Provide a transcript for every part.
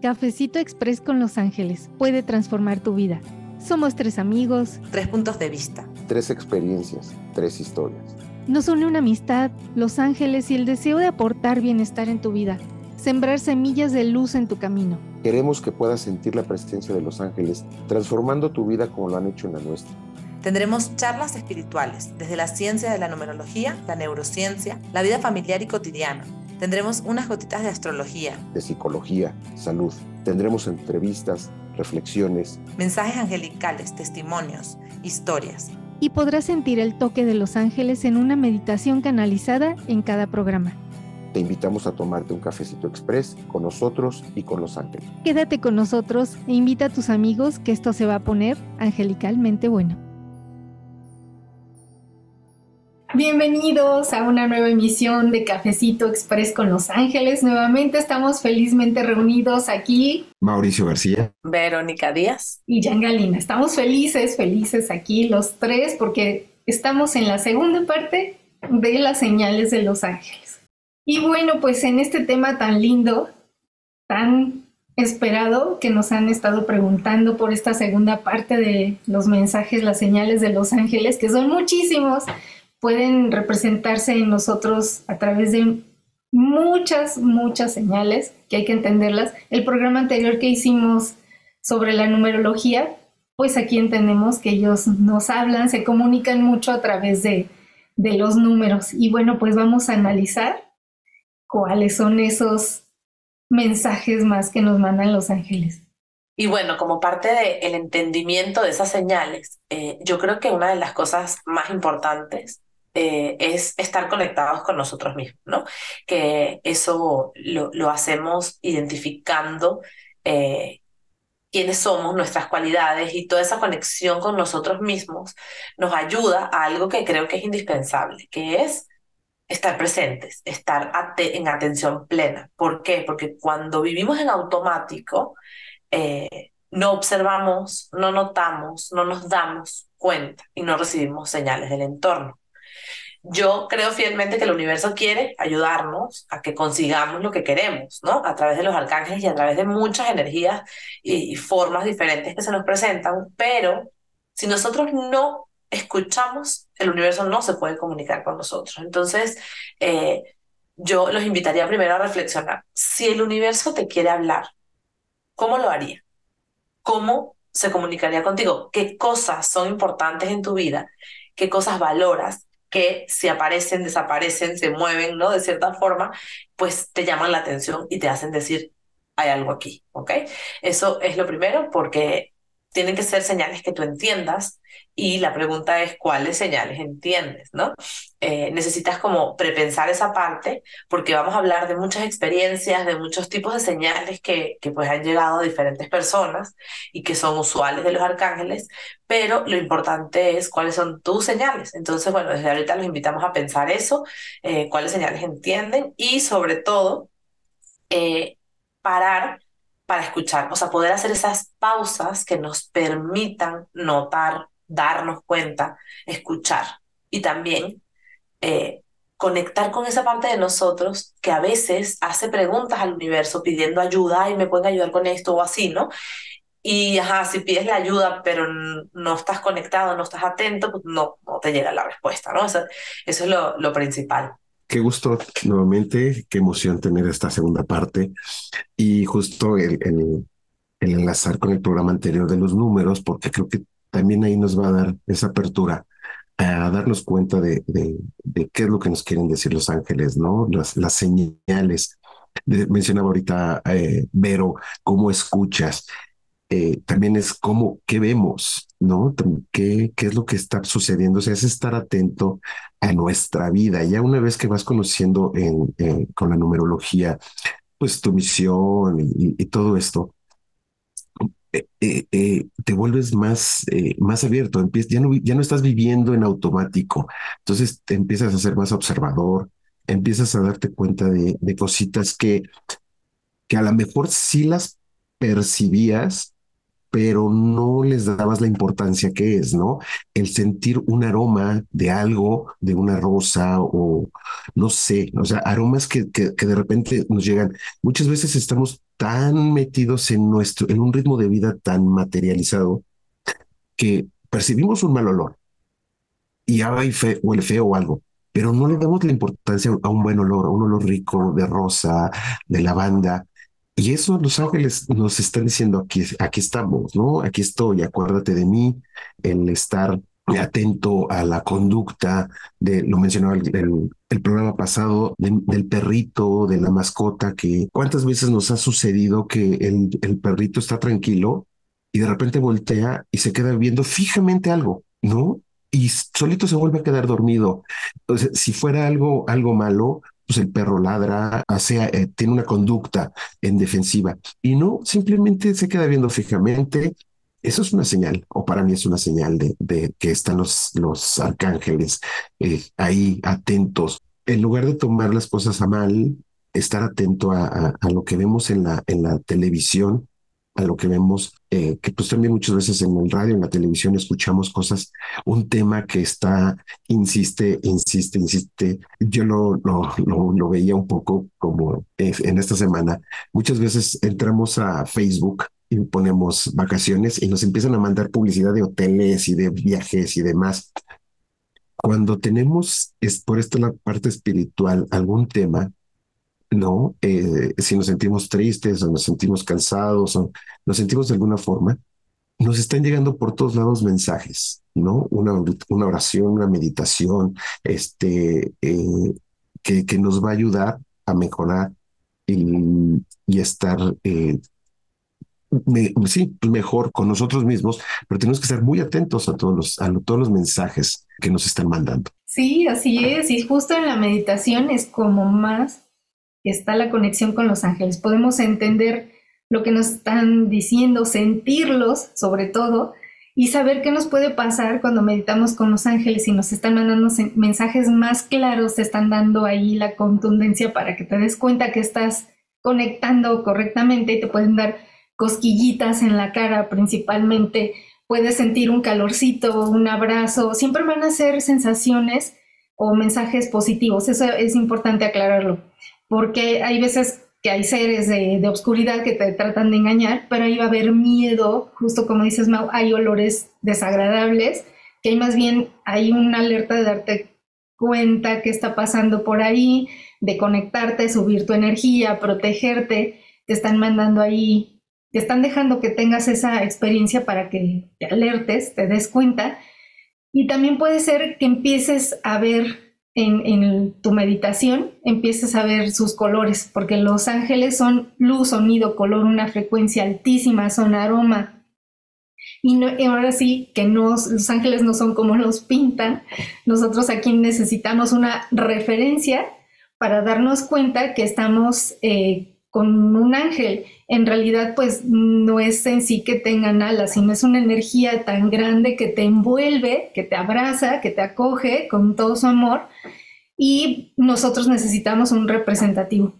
Cafecito Express con Los Ángeles puede transformar tu vida. Somos tres amigos. Tres puntos de vista. Tres experiencias. Tres historias. Nos une una amistad, Los Ángeles y el deseo de aportar bienestar en tu vida. Sembrar semillas de luz en tu camino. Queremos que puedas sentir la presencia de Los Ángeles, transformando tu vida como lo han hecho en la nuestra. Tendremos charlas espirituales, desde la ciencia de la numerología, la neurociencia, la vida familiar y cotidiana Tendremos unas gotitas de astrología, de psicología, salud. Tendremos entrevistas, reflexiones, mensajes angelicales, testimonios, historias. Y podrás sentir el toque de los ángeles en una meditación canalizada en cada programa. Te invitamos a tomarte un cafecito express con nosotros y con los ángeles. Quédate con nosotros e invita a tus amigos que esto se va a poner angelicalmente bueno. Bienvenidos a una nueva emisión de Cafecito Express con Los Ángeles. Nuevamente estamos felizmente reunidos aquí. Mauricio García. Verónica Díaz. Y Jan Galina. Estamos felices, felices aquí los tres porque estamos en la segunda parte de las señales de Los Ángeles. Y bueno, pues en este tema tan lindo, tan esperado que nos han estado preguntando por esta segunda parte de los mensajes, las señales de Los Ángeles, que son muchísimos pueden representarse en nosotros a través de muchas, muchas señales que hay que entenderlas. El programa anterior que hicimos sobre la numerología, pues aquí entendemos que ellos nos hablan, se comunican mucho a través de, de los números. Y bueno, pues vamos a analizar cuáles son esos mensajes más que nos mandan los ángeles. Y bueno, como parte del entendimiento de esas señales, eh, yo creo que una de las cosas más importantes eh, es estar conectados con nosotros mismos, ¿no? Que eso lo, lo hacemos identificando eh, quiénes somos, nuestras cualidades y toda esa conexión con nosotros mismos nos ayuda a algo que creo que es indispensable, que es estar presentes, estar en atención plena. ¿Por qué? Porque cuando vivimos en automático, eh, no observamos, no notamos, no nos damos cuenta y no recibimos señales del entorno. Yo creo fielmente que el universo quiere ayudarnos a que consigamos lo que queremos, ¿no? A través de los arcángeles y a través de muchas energías y, formas diferentes que se nos presentan, pero si nosotros no escuchamos, el universo no se puede comunicar con nosotros. Entonces, eh, yo los invitaría primero a reflexionar. Si el universo te quiere hablar, ¿cómo lo haría? ¿Cómo se comunicaría contigo? ¿Qué cosas son importantes en tu vida? ¿Qué cosas valoras? Que si aparecen, desaparecen, se mueven, ¿no? De cierta forma, pues te llaman la atención y te hacen decir, hay algo aquí, ¿ok? Eso es lo primero porque tienen que ser señales que tú entiendas y la pregunta es cuáles señales entiendes, ¿no? Eh, necesitas como prepensar esa parte porque vamos a hablar de muchas experiencias, de muchos tipos de señales que, que pues han llegado a diferentes personas y que son usuales de los arcángeles, pero lo importante es cuáles son tus señales. Entonces, bueno, desde ahorita los invitamos a pensar eso, eh, cuáles señales entienden y sobre todo eh, parar para escuchar, o sea, poder hacer esas pausas que nos permitan notar, darnos cuenta, escuchar y también eh, conectar con esa parte de nosotros que a veces hace preguntas al universo pidiendo ayuda y me pueden ayudar con esto o así, ¿no? Y ajá, si pides la ayuda pero no estás conectado, no estás atento, pues no, no te llega la respuesta, ¿no? Eso, eso es lo, lo principal. Qué gusto nuevamente, qué emoción tener esta segunda parte y justo el, el, enlazar con el programa anterior de los números, porque creo que también ahí nos va a dar esa apertura a darnos cuenta de, de, qué es lo que nos quieren decir los ángeles, ¿no? Las, las señales. mencionaba ahorita, eh, Vero, cómo escuchas. Eh, también es cómo, qué vemos, ¿no? ¿Qué, ¿Qué es lo que está sucediendo? O sea, es estar atento a nuestra vida. Ya una vez que vas conociendo en, con la numerología, pues tu misión y, todo esto, eh, eh, te vuelves más, más abierto, ya, no, ya no estás viviendo en automático, entonces empiezas a ser más observador, empiezas a darte cuenta de, de cositas que, que a lo mejor sí las percibías, pero no les dabas la importancia que es, ¿no? El sentir un aroma de algo, de una rosa o no sé, o sea, aromas que, que, de repente nos llegan. Muchas veces estamos tan metidos en nuestro, en un ritmo de vida tan materializado que percibimos un mal olor y hay fe, huele feo o algo, pero no le damos la importancia a un buen olor, a un olor rico de rosa, de lavanda. Y eso los ángeles nos están diciendo aquí, aquí estamos, ¿no? Aquí estoy, acuérdate de mí, el estar atento a la conducta de, lo mencionaba el, el, programa pasado, del perrito, de la mascota, que cuántas veces nos ha sucedido que el, el perrito está tranquilo y de repente voltea y se queda viendo fijamente algo, ¿no? Y solito se vuelve a quedar dormido. Entonces, si fuera algo, algo malo, pues el perro ladra, hace, eh, tiene una conducta en defensiva y no, simplemente se queda viendo fijamente eso es una señal, o para mí es una señal de, de que están los, los arcángeles eh, ahí atentos. En lugar de tomar las cosas a mal, estar atento a, a, lo que vemos en la, en la televisión, a lo que vemos, eh, que pues también muchas veces en el radio, en la televisión escuchamos cosas, un tema que está, insiste, insiste, insiste. Yo lo, lo, lo, veía un poco como eh, en esta semana. Muchas veces entramos a Facebook y ponemos vacaciones y nos empiezan a mandar publicidad de hoteles y de viajes y demás. Cuando tenemos, es por esto la parte espiritual, algún tema, ¿no? Eh, si nos sentimos tristes o nos sentimos cansados o nos sentimos de alguna forma, nos están llegando por todos lados mensajes, ¿no? Una, una oración, una meditación, este, eh, que, que nos va a ayudar a mejorar y, y estar eh, sí, mejor con nosotros mismos, pero tenemos que estar muy atentos a todos los, a todos los mensajes que nos están mandando. Sí, así es. Y justo en la meditación es como más está la conexión con los ángeles. Podemos entender lo que nos están diciendo, sentirlos sobre todo, y saber qué nos puede pasar cuando meditamos con los ángeles y nos están mandando mensajes más claros, te están dando ahí la contundencia para que te des cuenta que estás conectando correctamente y te pueden dar cosquillitas en la cara principalmente, puedes sentir un calorcito, un abrazo, siempre van a ser sensaciones o mensajes positivos, eso es importante aclararlo, porque hay veces que hay seres de, de obscuridad que te tratan de engañar, pero ahí va a haber miedo, justo como dices Mau, hay olores desagradables, que hay más bien hay una alerta de darte cuenta qué está pasando por ahí, de conectarte, subir tu energía, protegerte, te están mandando ahí te están dejando que tengas esa experiencia para que te alertes, te des cuenta. Y también puede ser que empieces a ver en, tu meditación, empieces a ver sus colores, porque los ángeles son luz, sonido, color, una frecuencia altísima, son aroma. Y, no, ahora sí que los ángeles no son como los pintan. Nosotros aquí necesitamos una referencia para darnos cuenta que estamos eh, con un ángel en realidad pues no es en sí que tengan alas, sino es una energía tan grande que te envuelve, que te abraza, que te acoge con todo su amor y nosotros necesitamos un representativo.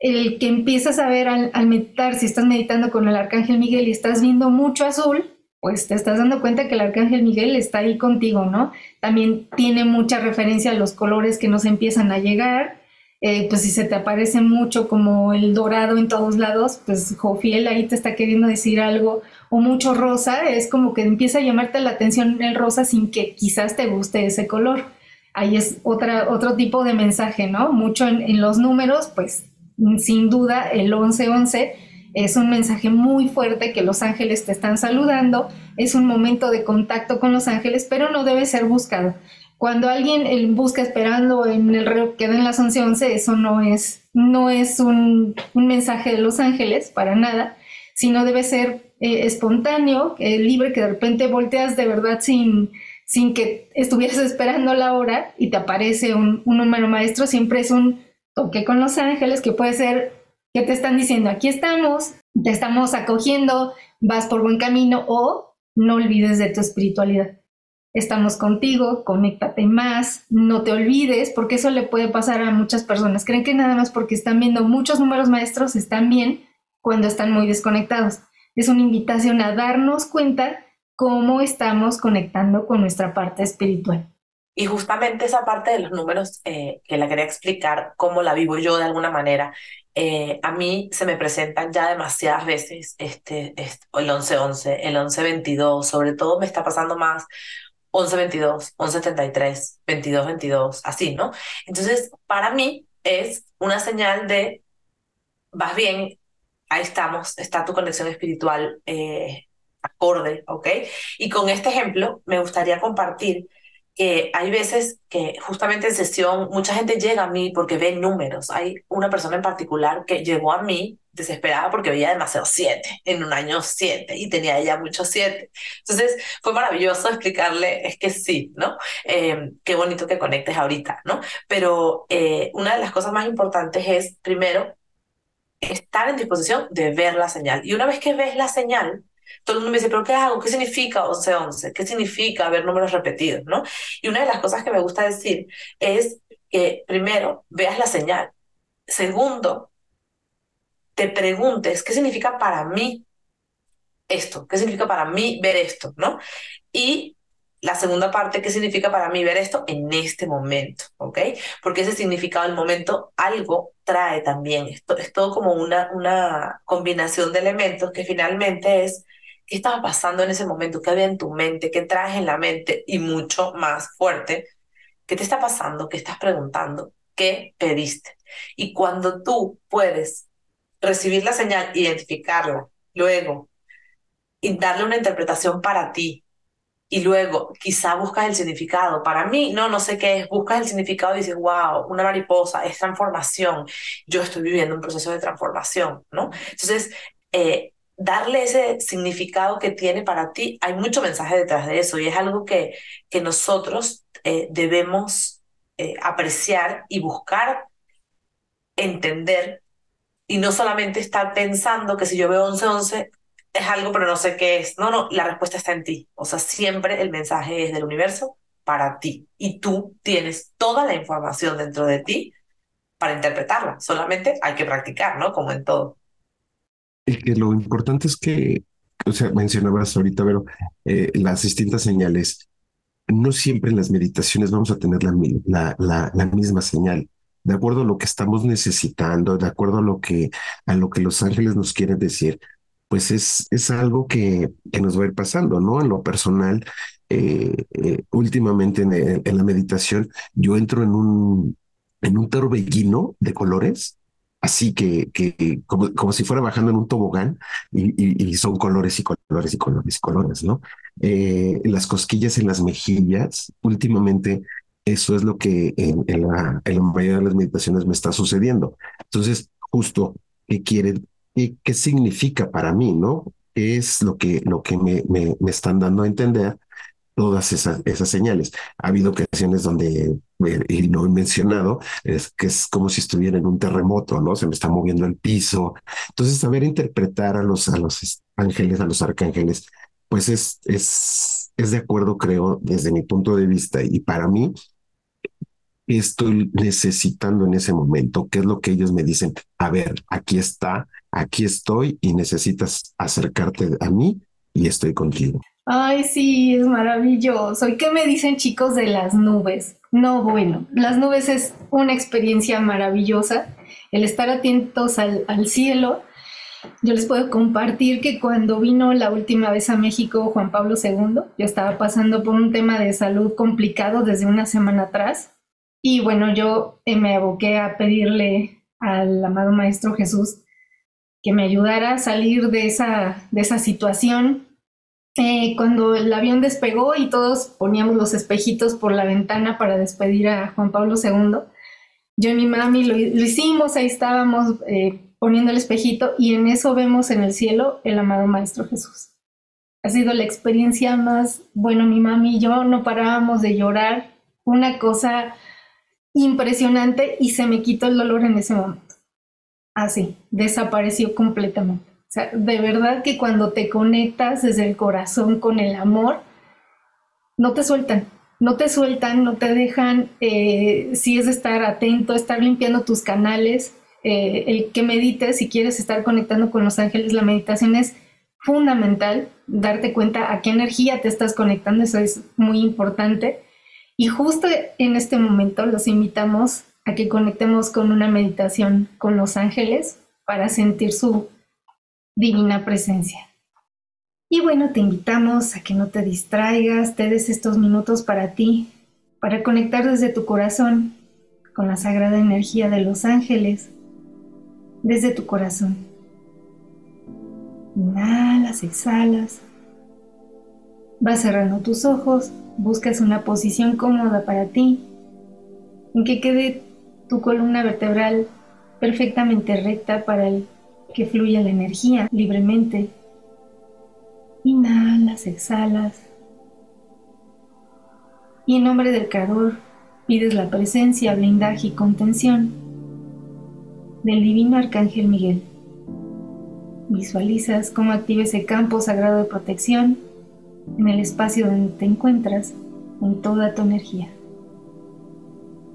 El que empiezas a ver al, meditar, si estás meditando con el Arcángel Miguel y estás viendo mucho azul, pues te estás dando cuenta que el Arcángel Miguel está ahí contigo, ¿no? También tiene mucha referencia a los colores que nos empiezan a llegar, eh, pues si se te aparece mucho como el dorado en todos lados, pues Jofiel ahí te está queriendo decir algo, o mucho rosa, es como que empieza a llamarte la atención el rosa sin que quizás te guste ese color. Ahí es otra, otro tipo de mensaje, ¿no? Mucho en, los números, pues sin duda el 1111 es un mensaje muy fuerte que los ángeles te están saludando, es un momento de contacto con los ángeles, pero no debe ser buscado. Cuando alguien busca esperando en el reloj que den las 11:11, eso no es, no es un, mensaje de los ángeles para nada, sino debe ser eh, espontáneo, libre, que de repente volteas de verdad sin, sin que estuvieras esperando la hora y te aparece un, un número maestro, siempre es un toque con los ángeles que puede ser que te están diciendo, aquí estamos, te estamos acogiendo, vas por buen camino o no olvides de tu espiritualidad estamos contigo, conéctate más, no te olvides, porque eso le puede pasar a muchas personas. Creen que nada más porque están viendo muchos números maestros están bien cuando están muy desconectados. es una invitación a darnos cuenta cómo estamos conectando con nuestra parte espiritual. Y justamente esa parte de los números eh, que la quería explicar, cómo la vivo yo de alguna manera, eh, a mí se me presentan ya demasiadas veces este, este, el 11-11, el 11-22, sobre todo me está pasando más 11-22, 11-73, 22-22, así, ¿no? Entonces, para mí es una señal de, vas bien, ahí estamos, está tu conexión espiritual eh, acorde, ¿ok? Y con este ejemplo me gustaría compartir que hay veces que justamente en sesión mucha gente llega a mí porque ve números. Hay una persona en particular que llegó a mí desesperada porque veía demasiado siete, en un año siete, y tenía ella muchos siete. Entonces fue maravilloso explicarle, es que sí, ¿no? Em, qué bonito que conectes ahorita, ¿no? Pero eh, una de las cosas más importantes es, primero, estar en disposición de ver la señal. Y una vez que ves la señal, todo el mundo me dice, ¿pero qué hago? ¿Qué significa 11-11? ¿Qué significa ver números repetidos? ¿no? Y una de las cosas que me gusta decir es que primero veas la señal. Segundo, te preguntes, ¿qué significa para mí esto? ¿Qué significa para mí ver esto? ¿no? Y la segunda parte, ¿qué significa para mí ver esto en este momento? ¿Ok? Porque ese significado del momento algo trae también. Esto es todo como una, una combinación de elementos que finalmente es qué estaba pasando en ese momento, qué había en tu mente, qué traes en la mente y mucho más fuerte, qué te está pasando, qué estás preguntando, qué pediste. Y cuando tú puedes recibir la señal, identificarla, luego y darle una interpretación para ti, y luego quizá buscas el significado. Para mí, no, no sé qué es, buscas el significado y dices, wow, una mariposa, es transformación, yo estoy viviendo un proceso de transformación, ¿no? Entonces, eh, darle ese significado que tiene para ti, hay mucho mensaje detrás de eso y es algo que, que nosotros eh, debemos eh, apreciar y buscar entender y no solamente estar pensando que si yo veo 11-11, es algo, pero no sé qué es. No, no, la respuesta está en ti. O sea, siempre el mensaje es del universo para ti. Y tú tienes toda la información dentro de ti para interpretarla. Solamente hay que practicar, ¿no? Como en todo. Y que lo importante es que, o sea, mencionabas ahorita, pero eh, las distintas señales, no siempre en las meditaciones vamos a tener la, la, misma señal de acuerdo a lo que estamos necesitando, de acuerdo a lo que, a lo que los ángeles nos quieren decir, pues es, es algo que, que, nos va a ir pasando, ¿no? En lo personal, eh, eh, últimamente en, en, la meditación, yo entro en un, en un torbellino de colores, así que, que como, como si fuera bajando en un tobogán, y, son colores y colores y colores y colores, ¿no? Eh, las cosquillas en las mejillas, últimamente eso es lo que en, en, la, mayoría de las meditaciones me está sucediendo. Entonces, justo, ¿qué quiere ¿Y qué significa para mí, no? ¿Qué es lo que, lo que me, me, me están dando a entender todas esas, esas señales? Ha habido ocasiones donde, eh, y lo he mencionado, es que es como si estuviera en un terremoto, ¿no? Se me está moviendo el piso. Entonces, saber interpretar a los, a los ángeles, a los arcángeles, pues es, es, es de acuerdo, creo, desde mi punto de vista. Y para mí, estoy necesitando en ese momento? ¿Qué es lo que ellos me dicen? A ver, aquí está, aquí estoy y necesitas acercarte a mí y estoy contigo. Ay, sí, es maravilloso. ¿Y qué me dicen chicos de las nubes? No, bueno, las nubes es una experiencia maravillosa. El estar atentos al, cielo. Yo les puedo compartir que cuando vino la última vez a México Juan Pablo II, yo estaba pasando por un tema de salud complicado desde una semana atrás y bueno, yo me aboqué a pedirle al amado Maestro Jesús que me ayudara a salir de esa, de esa situación. Eh, cuando el avión despegó y todos poníamos los espejitos por la ventana para despedir a Juan Pablo II, yo y mi mami lo, hicimos, ahí estábamos eh, poniendo el espejito y en eso vemos en el cielo el amado Maestro Jesús. Ha sido la experiencia más, bueno, mi mami y yo no parábamos de llorar, una cosa impresionante y se me quitó el dolor en ese momento. Así, desapareció completamente. O sea, de verdad que cuando te conectas desde el corazón con el amor, no te sueltan, no te sueltan, no te dejan, eh, si es estar atento, estar limpiando tus canales, eh, el que medites, si quieres estar conectando con los ángeles, la meditación es fundamental darte cuenta a qué energía te estás conectando, eso es muy importante. Y justo en este momento los invitamos a que conectemos con una meditación con los ángeles para sentir su divina presencia. Y bueno, te invitamos a que no te distraigas, te des estos minutos para ti, para conectar desde tu corazón con la sagrada energía de los ángeles, desde tu corazón. Inhalas, exhalas. Vas cerrando tus ojos, buscas una posición cómoda para ti, en que quede tu columna vertebral perfectamente recta para que fluya la energía libremente. Inhalas, exhalas. Y en nombre del Creador pides la presencia, blindaje y contención del Divino Arcángel Miguel. Visualizas cómo activa ese campo sagrado de protección en el espacio donde te encuentras con toda tu energía.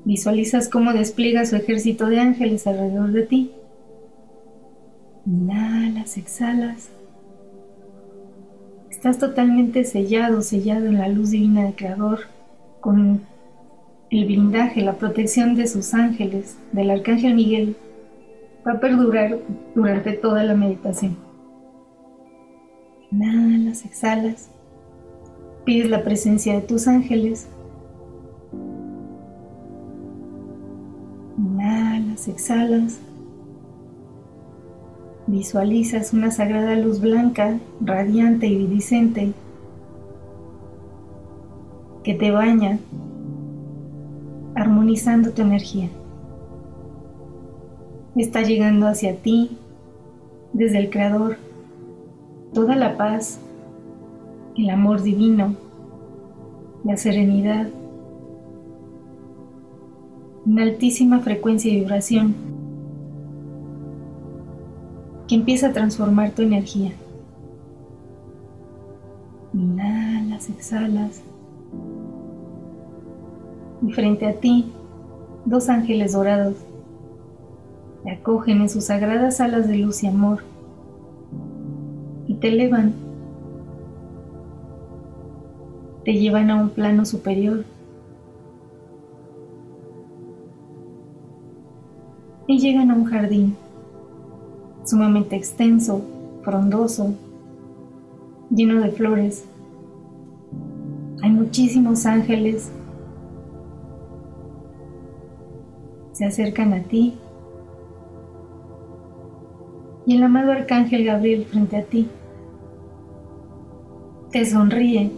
Visualizas cómo despliega su ejército de ángeles alrededor de ti. Inhalas, exhalas. Estás totalmente sellado, sellado en la luz divina del Creador, con el blindaje, la protección de sus ángeles, del Arcángel Miguel, va a perdurar durante toda la meditación. Inhalas, exhalas. Pides la presencia de tus ángeles Inhalas, exhalas. Visualizas una sagrada luz blanca, radiante y iridiscente que te baña, armonizando tu energía. Está llegando hacia ti desde el Creador toda la paz, el amor divino, la serenidad, una altísima frecuencia y vibración que empieza a transformar tu energía. Inhalas, exhalas. Y frente a ti, dos ángeles dorados te acogen en sus sagradas alas de luz y amor y te elevan, te llevan a un plano superior y llegan a un jardín sumamente extenso, frondoso, lleno de flores. Hay muchísimos ángeles. Se acercan a ti. Y el amado arcángel Gabriel frente a ti te sonríe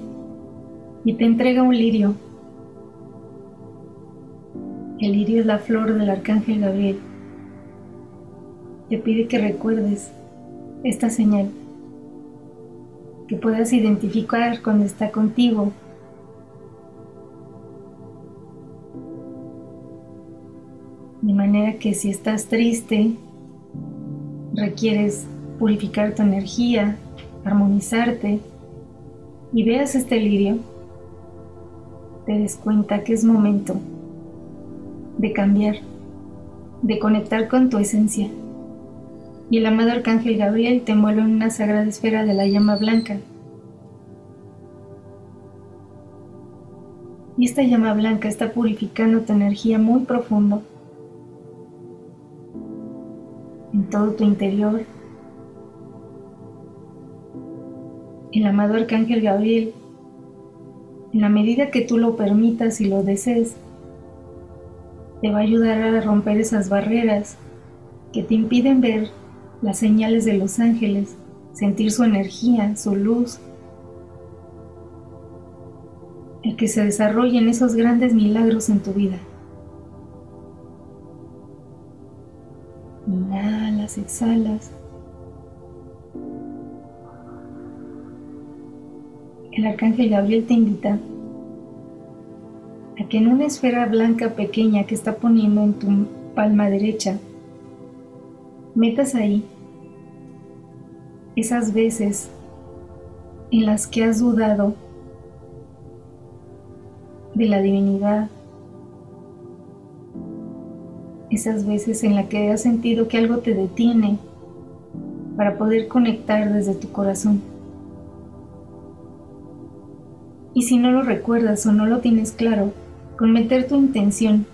y te entrega un lirio. El lirio es la flor del arcángel Gabriel te pide que recuerdes esta señal, que puedas identificar cuando está contigo. De manera que si estás triste, requieres purificar tu energía, armonizarte y veas este lirio, te des cuenta que es momento de cambiar, de conectar con tu esencia y el amado arcángel Gabriel te envuelve en una sagrada esfera de la llama blanca. Y esta llama blanca está purificando tu energía muy profundo en todo tu interior. El amado arcángel Gabriel, en la medida que tú lo permitas y lo desees, te va a ayudar a romper esas barreras que te impiden ver las señales de los ángeles, sentir su energía, su luz, el que se desarrollen esos grandes milagros en tu vida. Inhalas, exhalas. El arcángel Gabriel te invita a que en una esfera blanca pequeña que está poniendo en tu palma derecha, metas ahí esas veces en las que has dudado de la divinidad, esas veces en las que has sentido que algo te detiene para poder conectar desde tu corazón. Y si no lo recuerdas o no lo tienes claro, con meter tu intención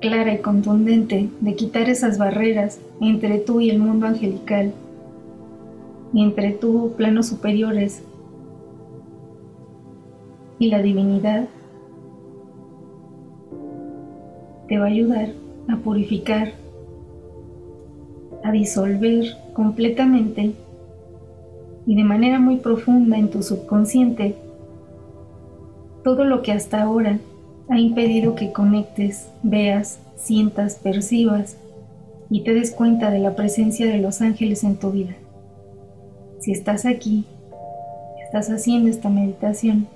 clara y contundente de quitar esas barreras entre tú y el mundo angelical, entre tú, planos superiores, y la divinidad, te va a ayudar a purificar, a disolver completamente y de manera muy profunda en tu subconsciente todo lo que hasta ahora ha impedido que conectes, veas, sientas, percibas y te des cuenta de la presencia de los ángeles en tu vida. Si estás aquí, estás haciendo esta meditación,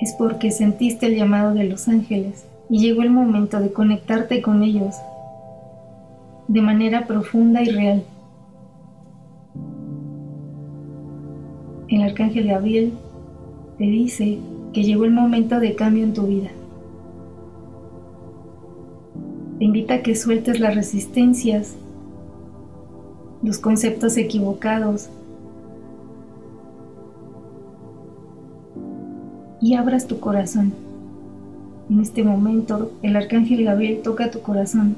es porque sentiste el llamado de los ángeles y llegó el momento de conectarte con ellos de manera profunda y real. El arcángel Gabriel te dice que llegó el momento de cambio en tu vida. Te invita a que sueltes las resistencias, los conceptos equivocados y abras tu corazón. En este momento, el arcángel Gabriel toca tu corazón.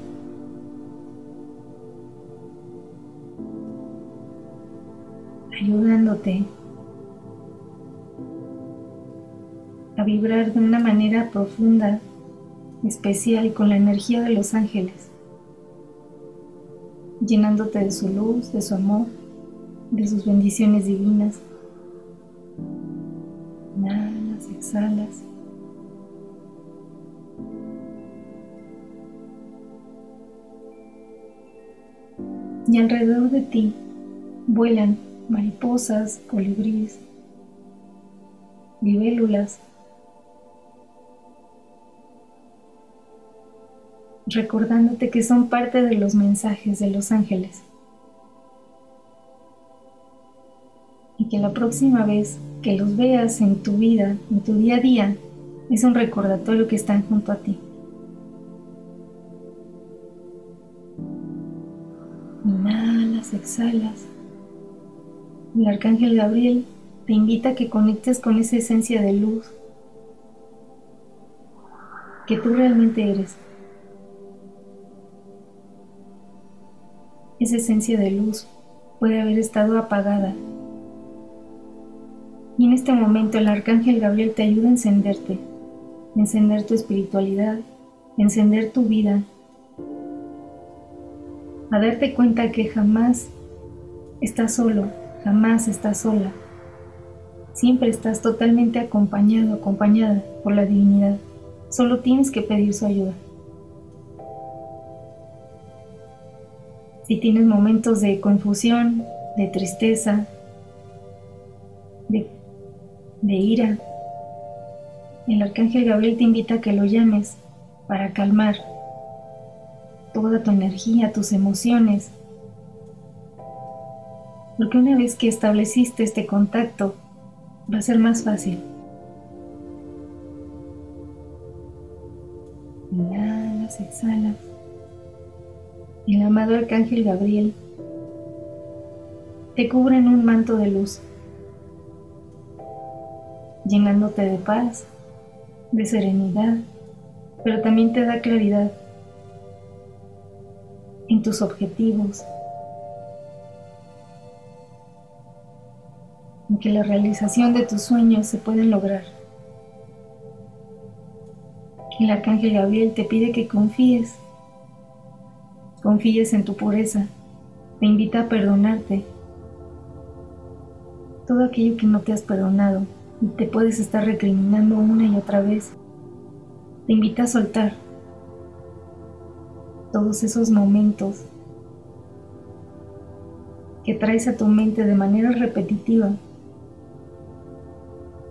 ayudándote a vibrar de una manera profunda, especial con la energía de los ángeles, llenándote de su luz, de su amor, de sus bendiciones divinas. Inhalas, exhalas. Y alrededor de ti vuelan mariposas, colibríes, libélulas, recordándote que son parte de los mensajes de los ángeles. Y que la próxima vez que los veas en tu vida, en tu día a día, es un recordatorio que están junto a ti. Inhalas, exhalas. El arcángel Gabriel te invita a que conectes con esa esencia de luz que tú realmente eres. Esa esencia de luz puede haber estado apagada. Y en este momento el arcángel Gabriel te ayuda a encenderte, a encender tu espiritualidad, a encender tu vida, a darte cuenta que jamás estás solo, jamás estás sola. Siempre estás totalmente acompañado, acompañada por la divinidad. Solo tienes que pedir su ayuda. Si tienes momentos de confusión, de tristeza, de, ira, el arcángel Gabriel te invita a que lo llames para calmar toda tu energía, tus emociones. Porque una vez que estableciste este contacto, va a ser más fácil. Inhalas, exhalas el amado Arcángel Gabriel te cubre en un manto de luz, llenándote de paz, de serenidad, pero también te da claridad en tus objetivos, en que la realización de tus sueños se pueden lograr. El Arcángel Gabriel te pide que confíes confíes en tu pureza, te invita a perdonarte todo aquello que no te has perdonado y te puedes estar recriminando una y otra vez. Te invita a soltar todos esos momentos que traes a tu mente de manera repetitiva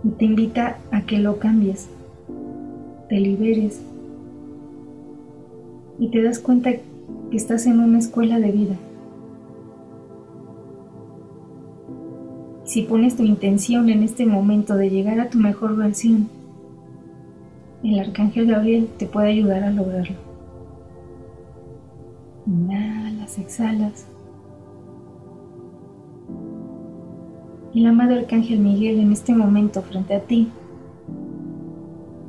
y te invita a que lo cambies, te liberes y te das cuenta que que estás en una escuela de vida. Si pones tu intención en este momento de llegar a tu mejor versión, el arcángel Gabriel te puede ayudar a lograrlo. Inhalas, exhalas. El amado arcángel Miguel en este momento frente a ti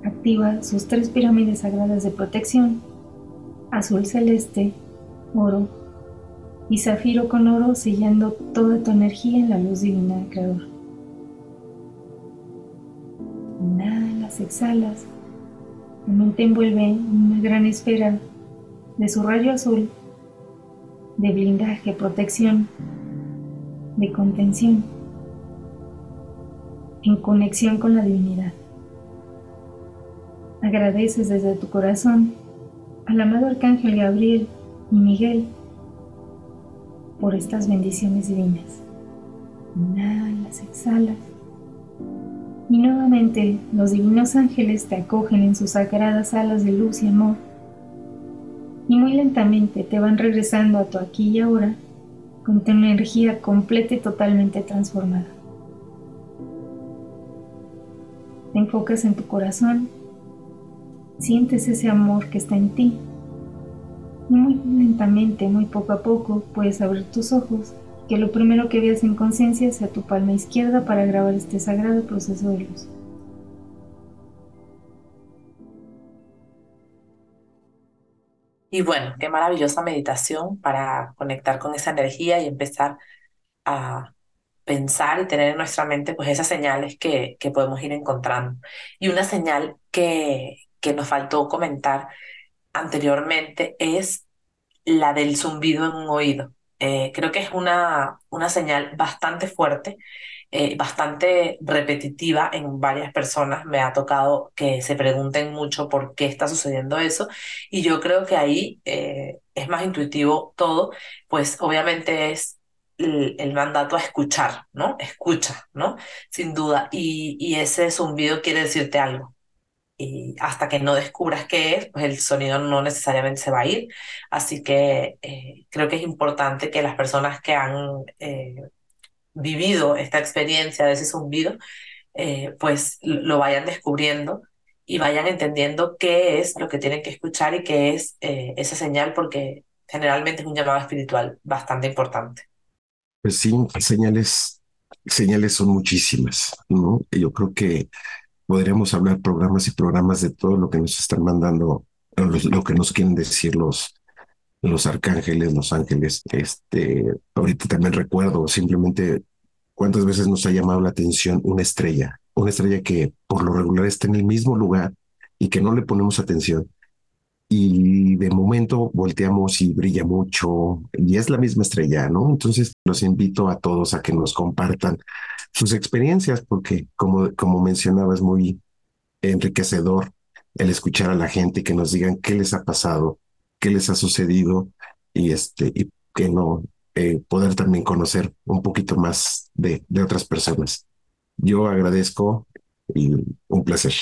activa sus tres pirámides sagradas de protección, azul celeste, oro y zafiro con oro sellando toda tu energía en la luz divina del Creador. Inhalas, exhalas, también te envuelve una gran esfera de su rayo azul, de blindaje, protección, de contención, en conexión con la divinidad. Agradeces desde tu corazón al amado Arcángel Gabriel y Miguel por estas bendiciones divinas. Inhalas, exhalas. Y nuevamente los divinos ángeles te acogen en sus sagradas alas de luz y amor. Y muy lentamente te van regresando a tu aquí y ahora con tu energía completa y totalmente transformada. Te enfocas en tu corazón, sientes ese amor que está en ti. Muy lentamente, muy poco a poco, puedes abrir tus ojos, que lo primero que veas en conciencia sea tu palma izquierda para grabar este sagrado proceso de luz. Y bueno, qué maravillosa meditación para conectar con esa energía y empezar a pensar y tener en nuestra mente pues esas señales que, que podemos ir encontrando. Y una señal que, que nos faltó comentar anteriormente es la del zumbido en un oído. Eh, creo que es una, una señal bastante fuerte eh, bastante repetitiva en varias personas. Me ha tocado que se pregunten mucho por qué está sucediendo eso y yo creo que ahí eh, es más intuitivo todo, pues obviamente es el, mandato a escuchar, ¿no? Escucha, ¿no? Sin duda. Y, y ese zumbido quiere decirte algo y hasta que no descubras qué es, pues el sonido no necesariamente se va a ir. Así que eh, creo que es importante que las personas que han vivido esta experiencia de ese zumbido, eh, pues lo vayan descubriendo y vayan entendiendo qué es lo que tienen que escuchar y qué es eh, esa señal, porque generalmente es un llamado espiritual bastante importante. Pues sí, señales, señales son muchísimas, ¿no? Yo creo que podríamos hablar programas y programas de todo lo que nos están mandando, lo que nos quieren decir los, los arcángeles, los ángeles. Este, ahorita también recuerdo simplemente cuántas veces nos ha llamado la atención una estrella, una estrella que por lo regular está en el mismo lugar y que no le ponemos atención. Y de momento volteamos y brilla mucho y es la misma estrella, ¿no? Entonces los invito a todos a que nos compartan sus experiencias porque como, como mencionaba es muy enriquecedor el escuchar a la gente y que nos digan qué les ha pasado, qué les ha sucedido y este y que no eh, poder también conocer un poquito más de, de otras personas. Yo agradezco y un placer.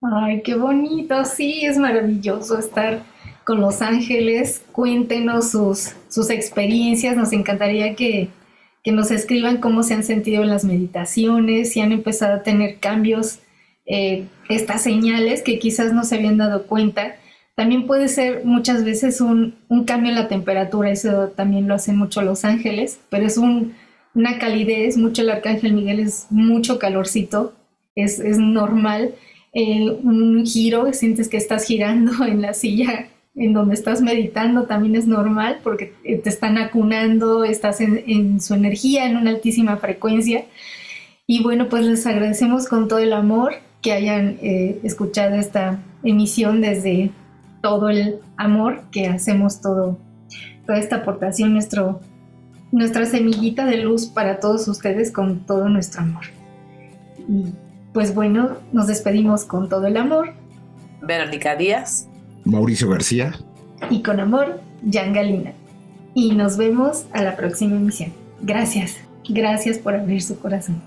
Ay, qué bonito, sí, es maravilloso estar con los ángeles. Cuéntenos sus, sus experiencias, nos encantaría que, que nos escriban cómo se han sentido en las meditaciones, si han empezado a tener cambios, eh, estas señales que quizás no se habían dado cuenta también puede ser muchas veces un, cambio en la temperatura, eso también lo hacen mucho los ángeles, pero es una calidez, mucho el arcángel Miguel es mucho calorcito, es, normal. Eh, un giro, sientes que estás girando en la silla en donde estás meditando también es normal porque te están acunando, estás en, su energía, en una altísima frecuencia. Y bueno, pues les agradecemos con todo el amor que hayan eh, escuchado esta emisión desde todo el amor que hacemos todo, toda esta aportación, nuestro, nuestra semillita de luz para todos ustedes con todo nuestro amor. Pues bueno, nos despedimos con todo el amor. Verónica Díaz. Mauricio García. Y con amor, Jan Galina. Y nos vemos a la próxima emisión. Gracias, gracias por abrir su corazón.